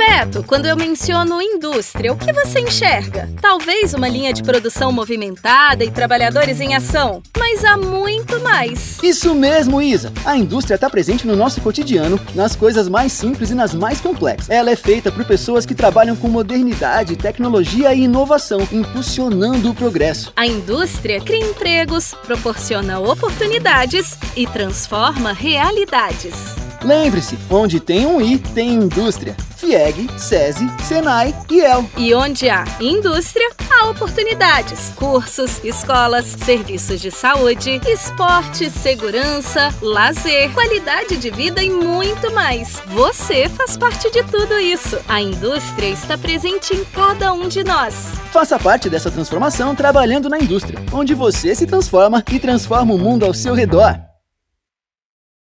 Beto, quando eu menciono indústria, o que você enxerga? Talvez uma linha de produção movimentada e trabalhadores em ação, mas há muito mais. Isso mesmo, Isa! A indústria está presente no nosso cotidiano, nas coisas mais simples e nas mais complexas. Ela é feita por pessoas que trabalham com modernidade, tecnologia e inovação, impulsionando o progresso. A indústria cria empregos, proporciona oportunidades e transforma realidades. Lembre-se, onde tem um I, tem indústria. FIEG, SESI, SENAI e EL. E onde há indústria, há oportunidades. Cursos, escolas, serviços de saúde, esporte, segurança, lazer, qualidade de vida e muito mais. Você faz parte de tudo isso. A indústria está presente em cada um de nós. Faça parte dessa transformação trabalhando na indústria, onde você se transforma e transforma o mundo ao seu redor.